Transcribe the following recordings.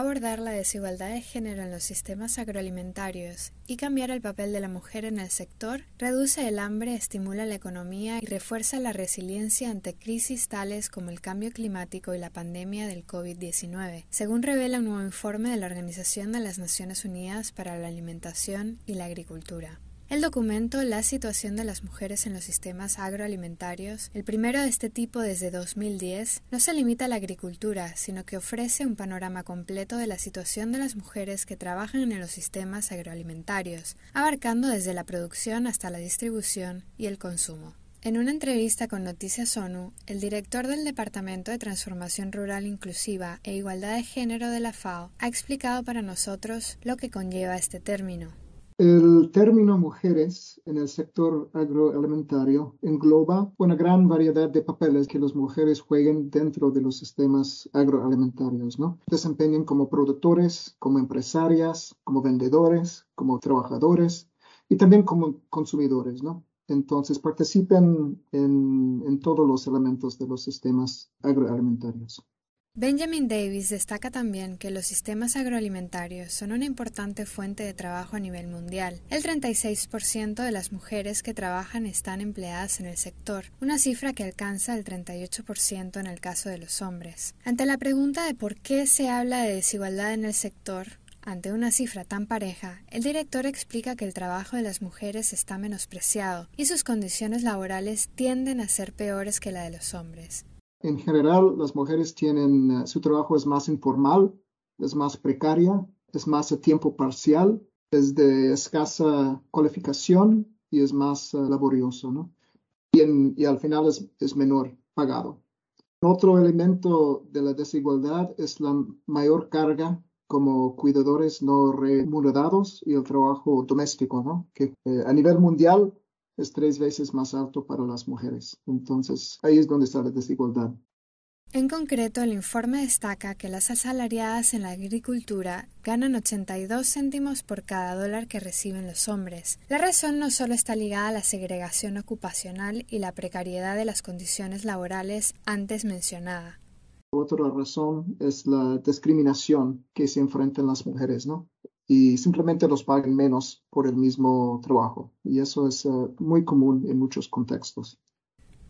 abordar la desigualdad de género en los sistemas agroalimentarios y cambiar el papel de la mujer en el sector reduce el hambre, estimula la economía y refuerza la resiliencia ante crisis tales como el cambio climático y la pandemia del COVID-19, según revela un nuevo informe de la Organización de las Naciones Unidas para la Alimentación y la Agricultura. El documento La situación de las mujeres en los sistemas agroalimentarios, el primero de este tipo desde 2010, no se limita a la agricultura, sino que ofrece un panorama completo de la situación de las mujeres que trabajan en los sistemas agroalimentarios, abarcando desde la producción hasta la distribución y el consumo. En una entrevista con Noticias ONU, el director del Departamento de Transformación Rural Inclusiva e Igualdad de Género de la FAO ha explicado para nosotros lo que conlleva este término. El término mujeres en el sector agroalimentario engloba una gran variedad de papeles que las mujeres jueguen dentro de los sistemas agroalimentarios, ¿no? Desempeñan como productores, como empresarias, como vendedores, como trabajadores y también como consumidores, ¿no? Entonces participan en todos los elementos de los sistemas agroalimentarios. Benjamin Davis destaca también que los sistemas agroalimentarios son una importante fuente de trabajo a nivel mundial. El 36% de las mujeres que trabajan están empleadas en el sector, una cifra que alcanza el 38% en el caso de los hombres. Ante la pregunta de por qué se habla de desigualdad en el sector, ante una cifra tan pareja, el director explica que el trabajo de las mujeres está menospreciado y sus condiciones laborales tienden a ser peores que la de los hombres. En general, las mujeres tienen, eh, su trabajo es más informal, es más precaria, es más a tiempo parcial, es de escasa cualificación y es más eh, laborioso, ¿no? Y, al final es, es menor pagado. Otro elemento de la desigualdad es la mayor carga como cuidadores no remunerados y el trabajo doméstico, ¿no? Que eh, a nivel mundial es tres veces más alto para las mujeres. Entonces, ahí es donde está la desigualdad. En concreto, el informe destaca que las asalariadas en la agricultura ganan 82 céntimos por cada dólar que reciben los hombres. La razón no solo está ligada a la segregación ocupacional y la precariedad de las condiciones laborales antes mencionada. Otra razón es la discriminación que se enfrentan las mujeres, ¿no? Y simplemente los paguen menos por el mismo trabajo. Y eso es eh, muy común en muchos contextos.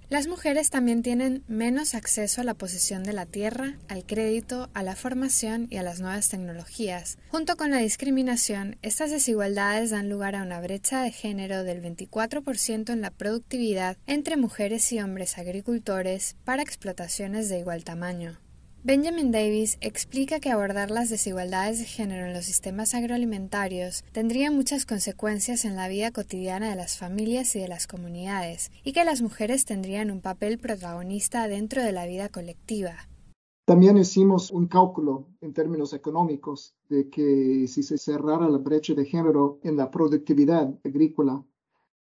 Las mujeres también tienen menos acceso a la posesión de la tierra, al crédito, a la formación y a las nuevas tecnologías. Junto con la discriminación, estas desigualdades dan lugar a una brecha de género del 24% en la productividad entre mujeres y hombres agricultores para explotaciones de igual tamaño. Benjamin Davis explica que abordar las desigualdades de género en los sistemas agroalimentarios tendría muchas consecuencias en la vida cotidiana de las familias y de las comunidades, y que las mujeres tendrían un papel protagonista dentro de la vida colectiva. También hicimos un cálculo en términos económicos de que si se cerrara la brecha de género en la productividad agrícola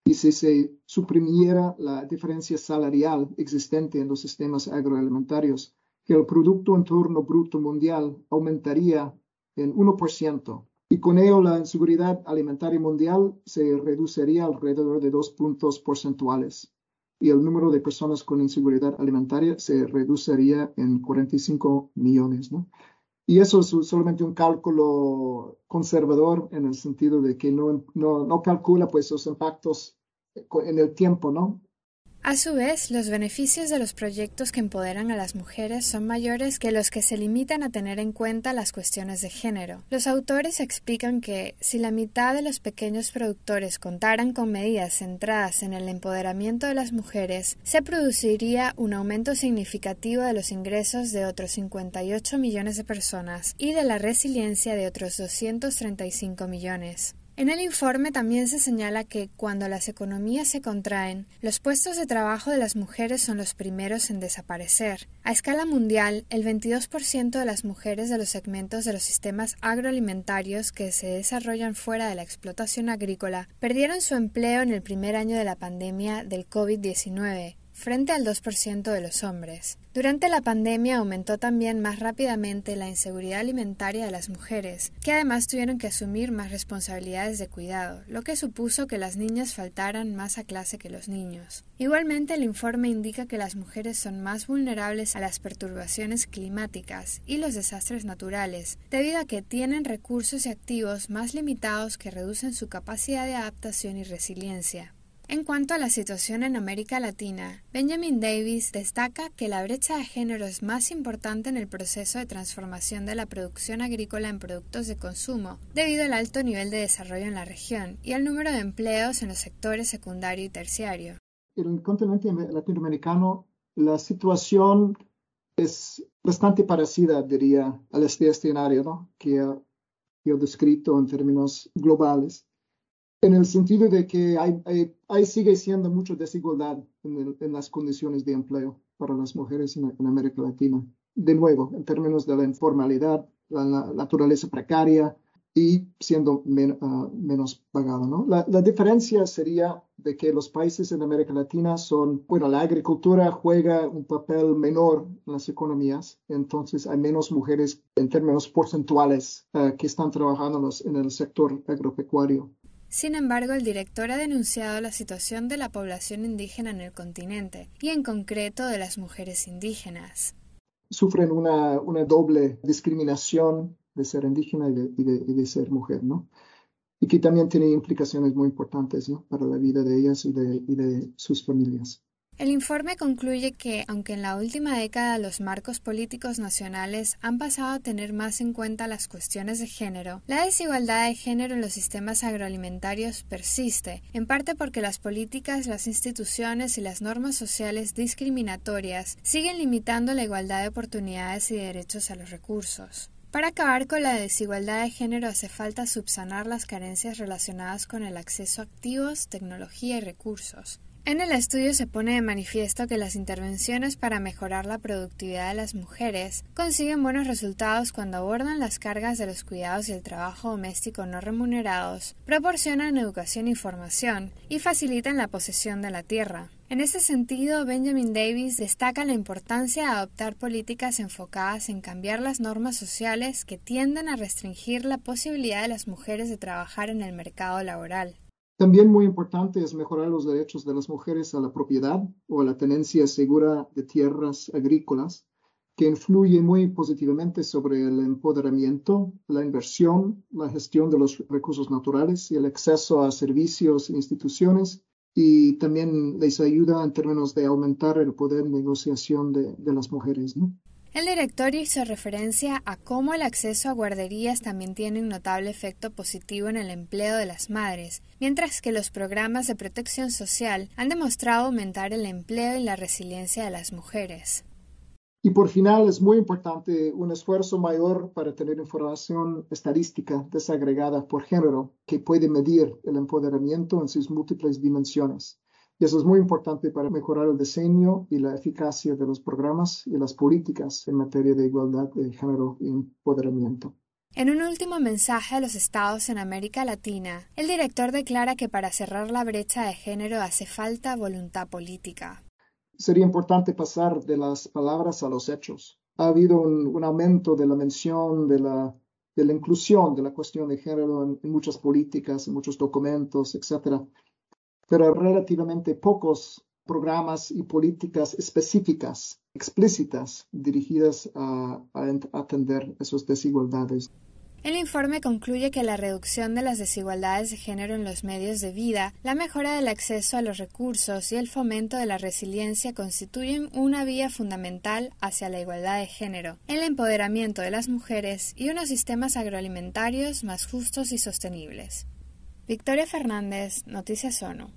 y si se suprimiera la diferencia salarial existente en los sistemas agroalimentarios, que el Producto Interno Bruto Mundial aumentaría en 1% y con ello la inseguridad alimentaria mundial se reduciría alrededor de dos puntos porcentuales y el número de personas con inseguridad alimentaria se reduciría en 45 millones. Y eso es solamente un cálculo conservador en el sentido de que no, no, no calcula pues los impactos en el tiempo, ¿no? A su vez, los beneficios de los proyectos que empoderan a las mujeres son mayores que los que se limitan a tener en cuenta las cuestiones de género. Los autores explican que, si la mitad de los pequeños productores contaran con medidas centradas en el empoderamiento de las mujeres, se produciría un aumento significativo de los ingresos de otros 58 millones de personas y de la resiliencia de otros 235 millones. En el informe también se señala que cuando las economías se contraen, los puestos de trabajo de las mujeres son los primeros en desaparecer. A escala mundial, el 22% de las mujeres de los segmentos de los sistemas agroalimentarios que se desarrollan fuera de la explotación agrícola perdieron su empleo en el primer año de la pandemia del COVID-19 frente al 2% de los hombres. Durante la pandemia aumentó también más rápidamente la inseguridad alimentaria de las mujeres, que además tuvieron que asumir más responsabilidades de cuidado, lo que supuso que las niñas faltaran más a clase que los niños. Igualmente, el informe indica que las mujeres son más vulnerables a las perturbaciones climáticas y los desastres naturales, debido a que tienen recursos y activos más limitados que reducen su capacidad de adaptación y resiliencia. En cuanto a la situación en América Latina, Benjamin Davis destaca que la brecha de género es más importante en el proceso de transformación de la producción agrícola en productos de consumo, debido al alto nivel de desarrollo en la región y al número de empleos en los sectores secundario y terciario. En el continente latinoamericano, la situación es bastante parecida, diría, al este escenario ¿no? que he descrito en términos globales en el sentido de que hay, sigue siendo mucha desigualdad en, las condiciones de empleo para las mujeres en, América Latina. De nuevo, en términos de la informalidad, la, naturaleza precaria y siendo ah, menos pagada. ¿no? La, la, diferencia sería de que los países en América Latina son, bueno, la agricultura juega un papel menor en las economías, entonces hay menos mujeres en términos porcentuales ah, que están trabajando en el sector agropecuario. Sin embargo, el director ha denunciado la situación de la población indígena en el continente y en concreto de las mujeres indígenas. Sufren una, doble discriminación de ser indígena y de, ser mujer, ¿no? Y que también tiene implicaciones muy importantes para la vida de ellas y de sus familias. El informe concluye que, aunque en la última década los marcos políticos nacionales han pasado a tener más en cuenta las cuestiones de género, la desigualdad de género en los sistemas agroalimentarios persiste, en parte porque las políticas, las instituciones y las normas sociales discriminatorias siguen limitando la igualdad de oportunidades y derechos a los recursos. Para acabar con la desigualdad de género hace falta subsanar las carencias relacionadas con el acceso a activos, tecnología y recursos. En el estudio se pone de manifiesto que las intervenciones para mejorar la productividad de las mujeres consiguen buenos resultados cuando abordan las cargas de los cuidados y el trabajo doméstico no remunerados, proporcionan educación y formación y facilitan la posesión de la tierra. En ese sentido, Benjamin Davis destaca la importancia de adoptar políticas enfocadas en cambiar las normas sociales que tienden a restringir la posibilidad de las mujeres de trabajar en el mercado laboral. También muy importante es mejorar los derechos de las mujeres a la propiedad o a la tenencia segura de tierras agrícolas, que influye muy positivamente sobre el empoderamiento, la inversión, la gestión de los recursos naturales y el acceso a servicios e instituciones, y también les ayuda en términos de aumentar el poder de negociación de, de las mujeres. ¿no? El director hizo referencia a cómo el acceso a guarderías también tiene un notable efecto positivo en el empleo de las madres, mientras que los programas de protección social han demostrado aumentar el empleo y la resiliencia de las mujeres. Y por final, es muy importante un esfuerzo mayor para tener información estadística desagregada por género que puede medir el empoderamiento en sus múltiples dimensiones. Y eso es muy importante para mejorar el diseño y la eficacia de los programas y las políticas en materia de igualdad de género y empoderamiento. En un último mensaje a los estados en América Latina, el director declara que para cerrar la brecha de género hace falta voluntad política. Sería importante pasar de las palabras a los hechos. Ha habido un, aumento de la mención de la, de la inclusión de la cuestión de género en, en muchas políticas, en muchos documentos, etc pero relativamente pocos programas y políticas específicas, explícitas, dirigidas a, atender esas desigualdades. El informe concluye que la reducción de las desigualdades de género en los medios de vida, la mejora del acceso a los recursos y el fomento de la resiliencia constituyen una vía fundamental hacia la igualdad de género, el empoderamiento de las mujeres y unos sistemas agroalimentarios más justos y sostenibles. Victoria Fernández, Noticias ONU.